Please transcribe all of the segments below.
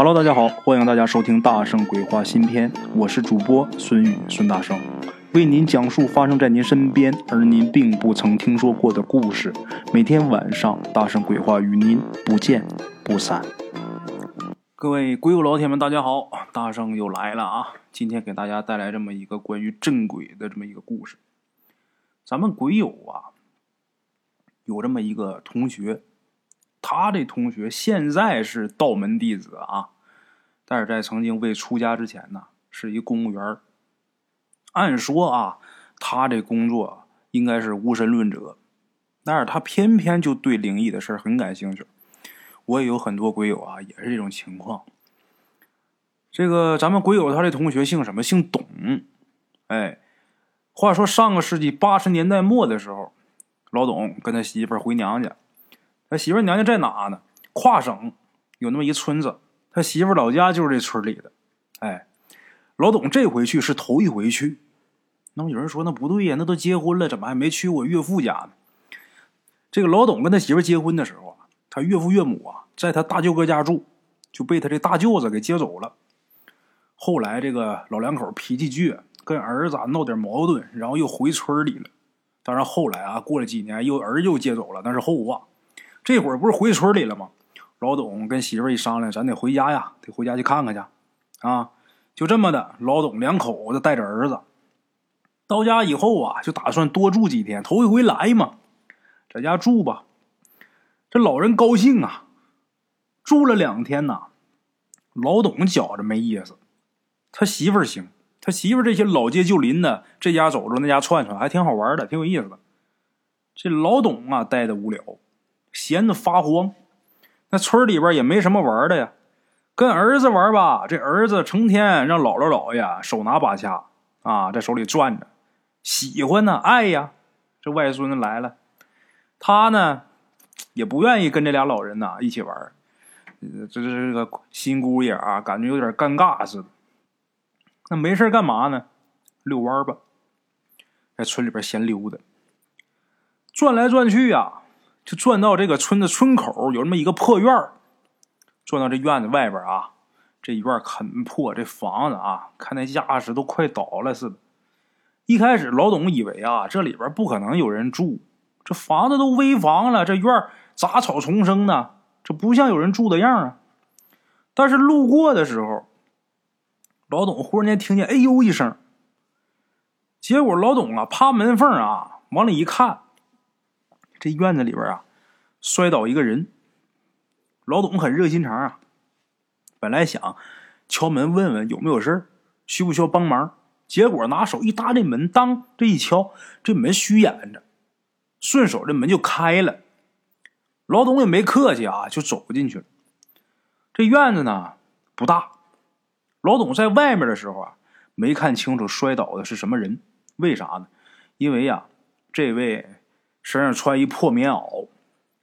Hello，大家好，欢迎大家收听《大圣鬼话》新篇，我是主播孙宇孙大圣，为您讲述发生在您身边而您并不曾听说过的故事。每天晚上，《大圣鬼话》与您不见不散。各位鬼友老铁们，大家好，大圣又来了啊！今天给大家带来这么一个关于镇鬼的这么一个故事。咱们鬼友啊，有这么一个同学。他这同学现在是道门弟子啊，但是在曾经未出家之前呢，是一公务员。按说啊，他这工作应该是无神论者，但是他偏偏就对灵异的事很感兴趣。我也有很多鬼友啊，也是这种情况。这个咱们鬼友他这同学姓什么？姓董。哎，话说上个世纪八十年代末的时候，老董跟他媳妇回娘家。他媳妇娘家在哪呢？跨省有那么一村子，他媳妇老家就是这村里的。哎，老董这回去是头一回去。那么有人说那不对呀，那都结婚了，怎么还没去我岳父家呢？这个老董跟他媳妇结婚的时候啊，他岳父岳母啊在他大舅哥家住，就被他这大舅子给接走了。后来这个老两口脾气倔，跟儿子啊闹点矛盾，然后又回村里了。当然后来啊，过了几年又儿又接走了，那是后话。这会儿不是回村里了吗？老董跟媳妇一商量，咱得回家呀，得回家去看看去。啊，就这么的，老董两口子带着儿子到家以后啊，就打算多住几天，头一回来嘛，在家住吧。这老人高兴啊，住了两天呐，老董觉着没意思，他媳妇儿行，他媳妇儿这些老街旧邻的，这家走着那家串串，还挺好玩的，挺有意思的。这老董啊，待的无聊。闲得发慌，那村里边也没什么玩的呀。跟儿子玩吧，这儿子成天让姥姥姥爷手拿把掐啊，在手里转着，喜欢呢，爱呀。这外孙子来了，他呢也不愿意跟这俩老人呐一起玩，这这个新姑爷啊，感觉有点尴尬似的。那没事干嘛呢？遛弯吧，在村里边闲溜达，转来转去呀。就转到这个村子村口，有这么一个破院儿。转到这院子外边啊，这院很破，这房子啊，看那架势都快倒了似的。一开始老董以为啊，这里边不可能有人住，这房子都危房了，这院杂草丛生的，这不像有人住的样啊。但是路过的时候，老董忽然间听见“哎呦”一声，结果老董啊，趴门缝啊，往里一看。这院子里边啊，摔倒一个人。老董很热心肠啊，本来想敲门问问有没有事需不需要帮忙。结果拿手一搭这门，当这一敲，这门虚掩着，顺手这门就开了。老董也没客气啊，就走进去了。这院子呢不大，老董在外面的时候啊，没看清楚摔倒的是什么人。为啥呢？因为呀，这位。身上穿一破棉袄，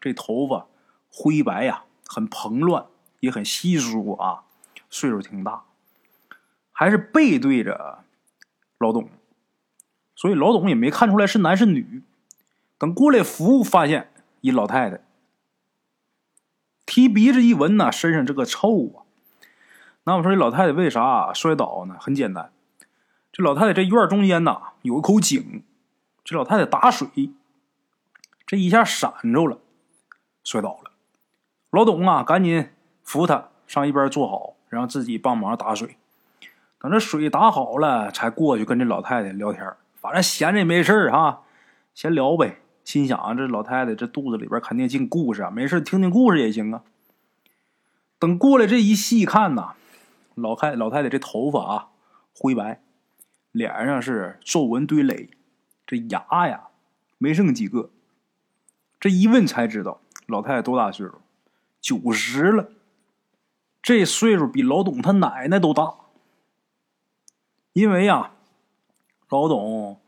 这头发灰白呀，很蓬乱，也很稀疏啊，岁数挺大，还是背对着老董，所以老董也没看出来是男是女。等过来服务，发现一老太太，提鼻子一闻呐，身上这个臭啊。那我说这老太太为啥摔倒呢？很简单，这老太太这院中间呐有一口井，这老太太打水。这一下闪着了，摔倒了。老董啊，赶紧扶他上一边坐好，然后自己帮忙打水。等这水打好了，才过去跟这老太太聊天。反正闲着也没事哈，闲聊呗。心想这老太太这肚子里边肯定进故事啊，没事听听故事也行啊。等过来这一细看呐，老太老太太这头发啊灰白，脸上是皱纹堆垒，这牙呀没剩几个。这一问才知道，老太太多大岁数？九十了。这岁数比老董他奶奶都大。因为呀，老董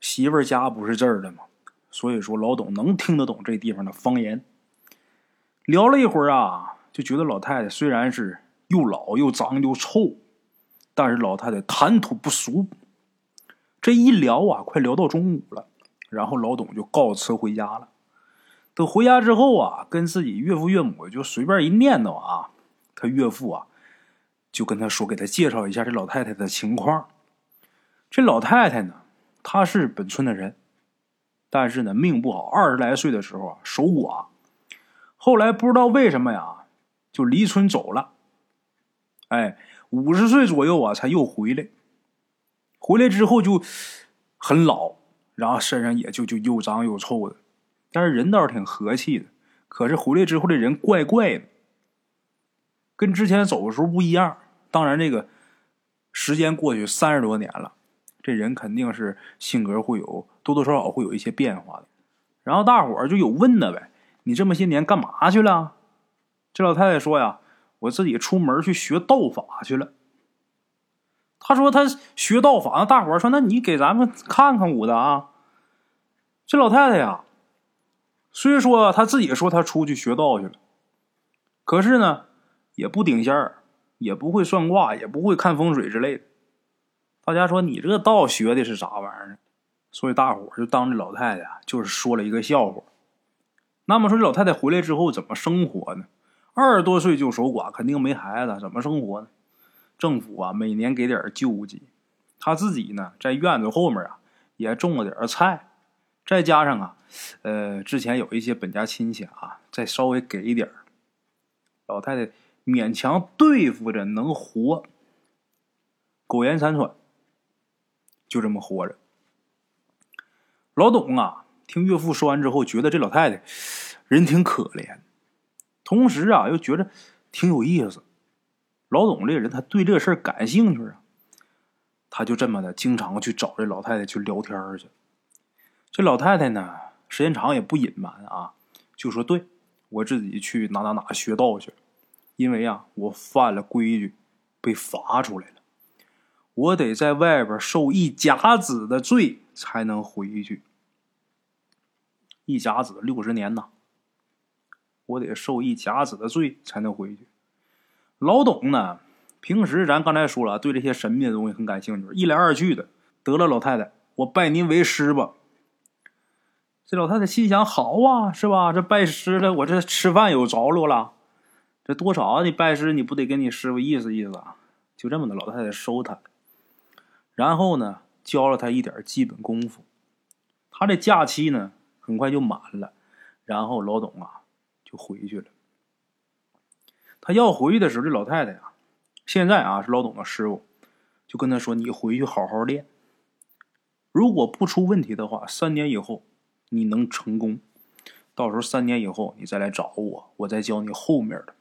媳妇家不是这儿的嘛，所以说老董能听得懂这地方的方言。聊了一会儿啊，就觉得老太太虽然是又老又脏又臭，但是老太太谈吐不俗。这一聊啊，快聊到中午了，然后老董就告辞回家了。回家之后啊，跟自己岳父岳母就随便一念叨啊，他岳父啊，就跟他说，给他介绍一下这老太太的情况。这老太太呢，她是本村的人，但是呢命不好，二十来岁的时候啊守寡，后来不知道为什么呀，就离村走了。哎，五十岁左右啊才又回来，回来之后就很老，然后身上也就就又脏又臭的，但是人倒是挺和气的。可是回来之后，这人怪怪的，跟之前走的时候不一样。当然，这个时间过去三十多年了，这人肯定是性格会有多多少少会有一些变化的。然后大伙儿就有问的呗：“你这么些年干嘛去了？”这老太太说：“呀，我自己出门去学道法去了。”他说：“他学道法。”大伙儿说：“那你给咱们看看武的啊？”这老太太呀。虽说他自己说他出去学道去了，可是呢，也不顶仙儿，也不会算卦，也不会看风水之类的。大家说你这个道学的是啥玩意儿？所以大伙就当这老太太就是说了一个笑话。那么说这老太太回来之后怎么生活呢？二十多岁就守寡，肯定没孩子，怎么生活呢？政府啊每年给点救济，他自己呢在院子后面啊也种了点菜。再加上啊，呃，之前有一些本家亲戚啊，再稍微给一点儿老太太勉强对付着能活，苟延残喘，就这么活着。老董啊，听岳父说完之后，觉得这老太太人挺可怜，同时啊，又觉得挺有意思。老董这个人，他对这事儿感兴趣啊，他就这么的经常去找这老太太去聊天去。这老太太呢，时间长也不隐瞒啊，就说：“对我自己去哪哪哪学道去，因为啊，我犯了规矩，被罚出来了，我得在外边受一甲子的罪才能回去。一甲子六十年呐，我得受一甲子的罪才能回去。”老董呢，平时咱刚才说了，对这些神秘的东西很感兴趣，一来二去的，得了，老太太，我拜您为师吧。这老太太心想：“好啊，是吧？这拜师了，我这吃饭有着落了。这多少你拜师，你不得跟你师傅意思意思啊？”就这么的，老太太收他，然后呢，教了他一点基本功夫。他这假期呢，很快就满了，然后老董啊就回去了。他要回去的时候，这老太太呀，现在啊是老董的师傅，就跟他说：“你回去好好练，如果不出问题的话，三年以后。”你能成功，到时候三年以后你再来找我，我再教你后面的。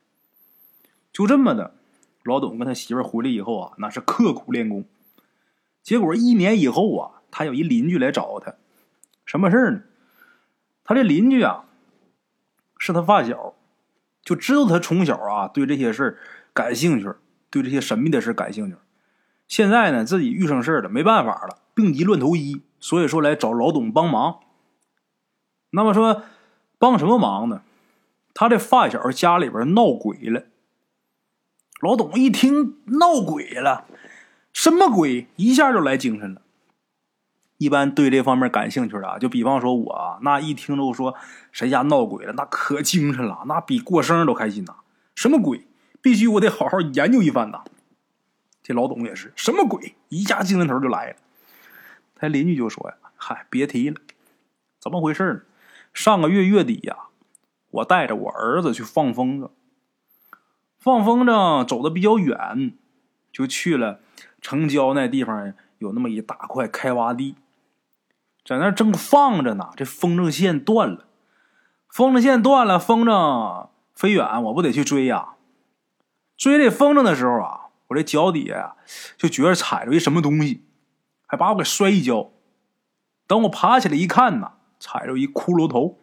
就这么的，老董跟他媳妇回来以后啊，那是刻苦练功。结果一年以后啊，他有一邻居来找他，什么事呢？他这邻居啊，是他发小，就知道他从小啊对这些事感兴趣，对这些神秘的事感兴趣。现在呢，自己遇上事了，没办法了，病急乱投医，所以说来找老董帮忙。那么说，帮什么忙呢？他这发小家里边闹鬼了。老董一听闹鬼了，什么鬼？一下就来精神了。一般对这方面感兴趣的啊，就比方说我啊，那一听着说谁家闹鬼了，那可精神了，那比过生日都开心呐。什么鬼？必须我得好好研究一番呐。这老董也是什么鬼？一下精神头就来了。他邻居就说呀：“嗨，别提了，怎么回事呢？”上个月月底呀，我带着我儿子去放风筝。放风筝走的比较远，就去了城郊那地方，有那么一大块开挖地，在那正放着呢。这风筝线断了，风筝线断了，风筝飞远，我不得去追呀？追这风筝的时候啊，我这脚底下就觉得踩着一什么东西，还把我给摔一跤。等我爬起来一看呐。踩着一骷髅头，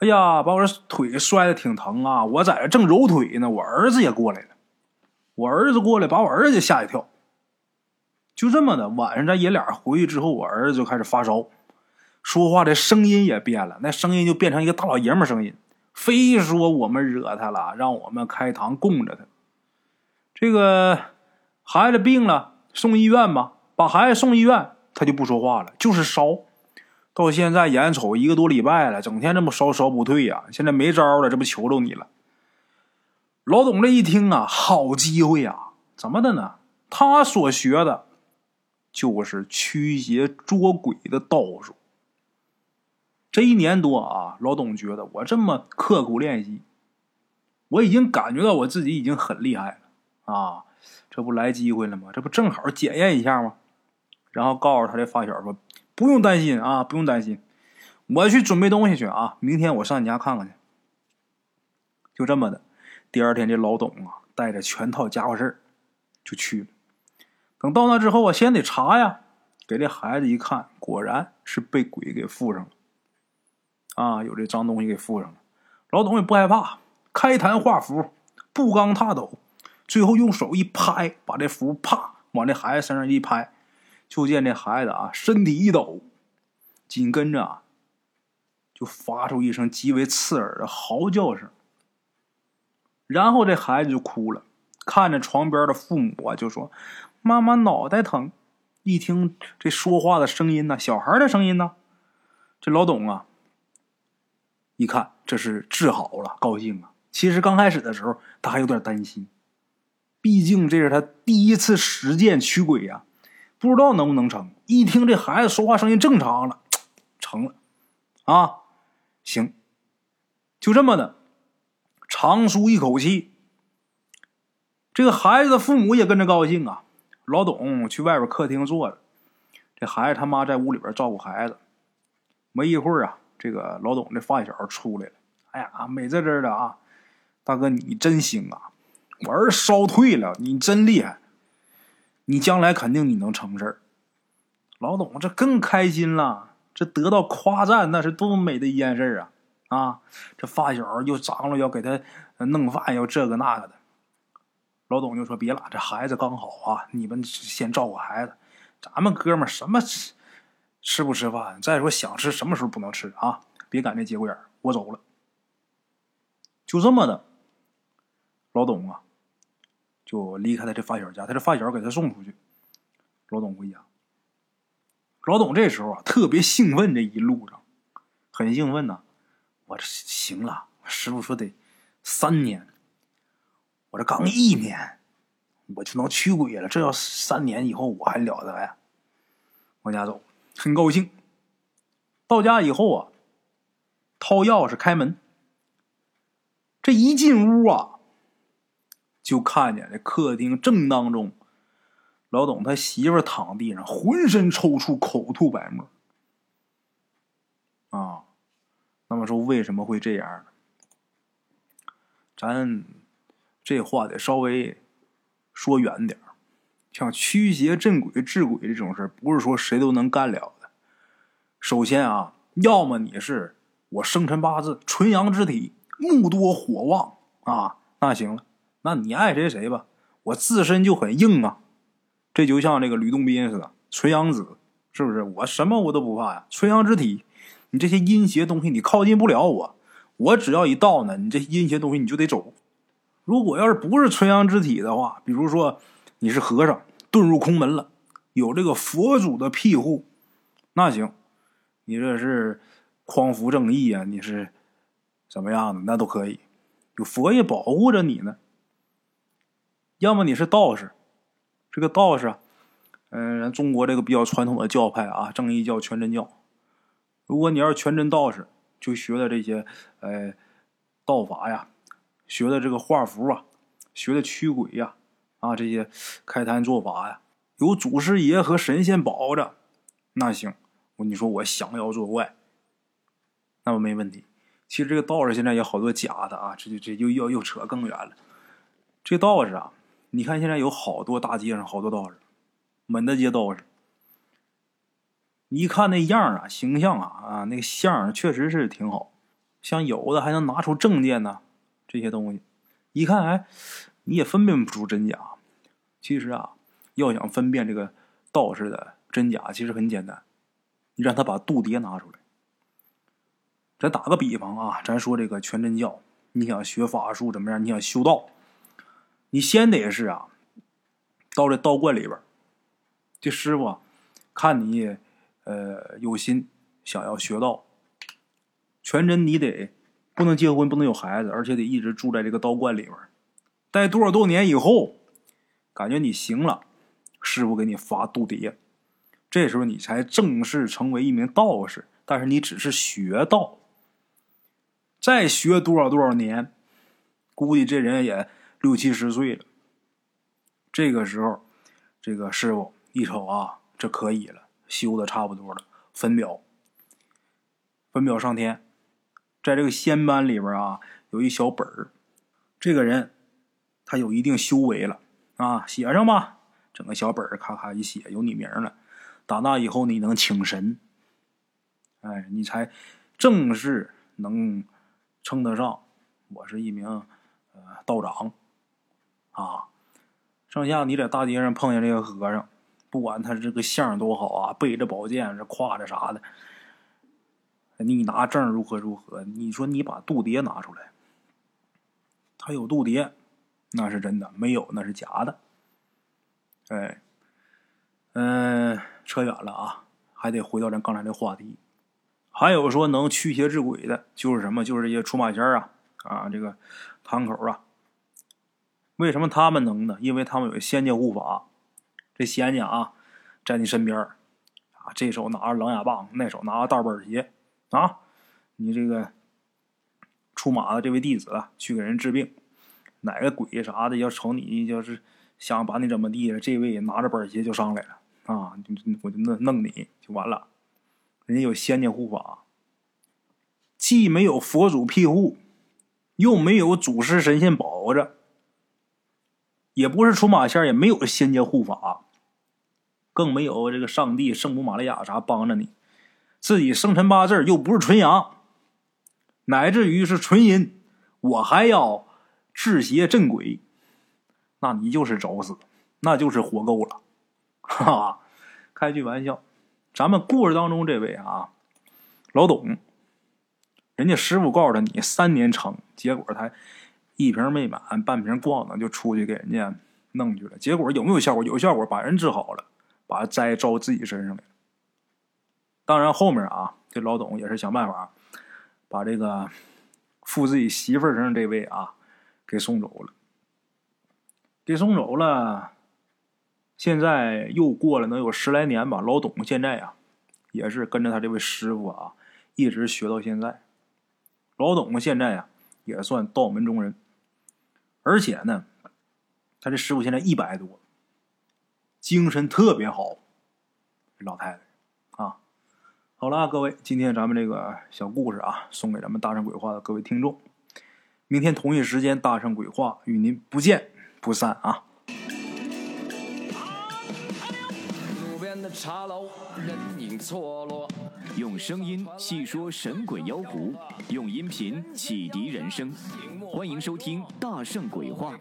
哎呀，把我这腿摔的挺疼啊！我在这正揉腿呢，我儿子也过来了。我儿子过来，把我儿子吓一跳。就这么的，晚上咱爷俩回去之后，我儿子就开始发烧，说话的声音也变了，那声音就变成一个大老爷们声音，非说我们惹他了，让我们开堂供着他。这个孩子病了，送医院吧，把孩子送医院，他就不说话了，就是烧。到现在眼瞅一个多礼拜了，整天这么烧烧不退呀！现在没招了，这不求着你了。老董这一听啊，好机会啊！怎么的呢？他所学的就是驱邪捉鬼的道术。这一年多啊，老董觉得我这么刻苦练习，我已经感觉到我自己已经很厉害了啊！这不来机会了吗？这不正好检验一下吗？然后告诉他的发小说：“不用担心啊，不用担心，我去准备东西去啊！明天我上你家看看去。”就这么的，第二天这老董啊，带着全套家伙事儿就去了。等到那之后啊，先得查呀，给这孩子一看，果然是被鬼给附上了。啊，有这脏东西给附上了。老董也不害怕，开坛画符，步罡踏斗，最后用手一拍，把这符啪往这孩子身上一拍。就见这孩子啊，身体一抖，紧跟着啊，就发出一声极为刺耳的嚎叫声。然后这孩子就哭了，看着床边的父母啊，就说：“妈妈脑袋疼。”一听这说话的声音呢，小孩的声音呢，这老董啊，一看这是治好了，高兴啊。其实刚开始的时候他还有点担心，毕竟这是他第一次实践驱鬼呀。不知道能不能成？一听这孩子说话声音正常了，成了，啊，行，就这么的，长舒一口气。这个孩子的父母也跟着高兴啊。老董去外边客厅坐着，这孩子他妈在屋里边照顾孩子。没一会儿啊，这个老董的发小出来了。哎呀，美滋滋的啊，大哥你真行啊，我儿烧退了，你真厉害。你将来肯定你能成事儿，老董这更开心了，这得到夸赞那是多么美的一件事啊！啊，这发小又张罗要给他弄饭，要这个那个的。老董就说：“别了，这孩子刚好啊，你们先照顾孩子。咱们哥们什么吃吃不吃饭？再说想吃什么时候不能吃啊？别赶这节骨眼儿，我走了。”就这么的，老董啊。就离开了这发小家，他这发小给他送出去。老董回家，老董这时候啊特别兴奋，这一路上很兴奋呐。我这行了，师傅说得三年，我这刚一年，我就能驱鬼了。这要三年以后我还了得呀！往家走，很高兴。到家以后啊，掏钥匙开门，这一进屋啊。就看见这客厅正当中，老董他媳妇躺地上，浑身抽搐，口吐白沫。啊，那么说为什么会这样？咱这话得稍微说远点像驱邪镇鬼治鬼这种事不是说谁都能干了的。首先啊，要么你是我生辰八字纯阳之体，木多火旺啊，那行了。那你爱谁谁吧，我自身就很硬啊，这就像这个吕洞宾似的，纯阳子，是不是？我什么我都不怕呀，纯阳之体，你这些阴邪东西你靠近不了我，我只要一到呢，你这阴邪东西你就得走。如果要是不是纯阳之体的话，比如说你是和尚遁入空门了，有这个佛祖的庇护，那行，你这是匡扶正义啊，你是怎么样的那都可以，有佛爷保护着你呢。要么你是道士，这个道士，嗯，咱中国这个比较传统的教派啊，正一教、全真教。如果你要是全真道士，就学的这些，呃，道法呀，学的这个画符啊，学的驱鬼呀，啊，这些开坛做法呀，有祖师爷和神仙保着，那行，你说我降妖作怪，那么没问题。其实这个道士现在有好多假的啊，这就这又又又扯更远了。这道士啊。你看，现在有好多大街上好多道士，满大街道士。你一看那样啊，形象啊，啊，那个相确实是挺好。像有的还能拿出证件呢，这些东西，一看哎，你也分辨不出真假。其实啊，要想分辨这个道士的真假，其实很简单，你让他把度牒拿出来。咱打个比方啊，咱说这个全真教，你想学法术怎么样？你想修道。你先得是啊，到这道观里边，这师傅看你呃有心想要学道，全真你得不能结婚，不能有孩子，而且得一直住在这个道观里边待多少多年以后，感觉你行了，师傅给你发度牒，这时候你才正式成为一名道士。但是你只是学道，再学多少多少年，估计这人也六七十岁了。这个时候，这个师傅一瞅啊，这可以了，修的差不多了，分表，分表上天，在这个仙班里边啊，有一小本儿，这个人他有一定修为了啊，写上吧，整个小本儿咔咔一写，有你名了，打那以后你能请神。哎，你才正式能称得上我是一名呃道长啊！剩下你在大街上碰见这个和尚，不管他这个相多好啊，背着宝剑这挎着啥的，你拿证如何如何？你说你把度牒拿出来，他有度牒那是真的，没有那是假的。哎，嗯，扯远了啊，还得回到咱刚才的话题。还有说能驱邪治鬼的，就是什么？就是这些出马仙啊，啊，这个堂口啊。为什么他们能呢？因为他们有仙家护法。这仙家啊，在你身边啊，这手拿着狼牙棒，那手拿着大板鞋啊。你这个出马的这位弟子去给人治病，哪个鬼啥的要瞅你，就是想把你怎么地了，这位拿着板鞋就上来了啊！我就弄弄你就完了。人家有仙家护法，既没有佛祖庇护，又没有祖师神仙保着，也不是出马仙，也没有仙家护法，更没有这个上帝圣母玛利亚啥帮着你，自己生辰八字又不是纯阳，乃至于是纯阴，我还要治邪镇鬼，那你就是找死，那就是活够了，哈哈，开句玩笑。咱们故事当中这位啊，老董，人家师傅告诉他你三年成，结果他一瓶没满，半瓶咣当就出去给人家弄去了。结果有没有效果？有效果，把人治好了，把灾招自己身上来了。当然后面啊，这老董也是想办法把这个附自己媳妇身上这位啊给送走了，给送走了。现在又过了能有十来年吧，老董现在呀，也是跟着他这位师傅啊，一直学到现在。老董现在呀，也算道门中人，而且呢，他这师傅现在一百多，精神特别好。老太太啊，好了，各位，今天咱们这个小故事啊，送给咱们大圣鬼话的各位听众。明天同一时间，大圣鬼话与您不见不散啊。茶楼，人影错落。用声音细说神鬼妖狐，用音频启迪人生。欢迎收听《大圣鬼话》。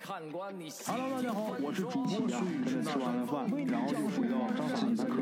Hello，大家好，我是主播孙宇。吃完了饭，然后就回到自己的课。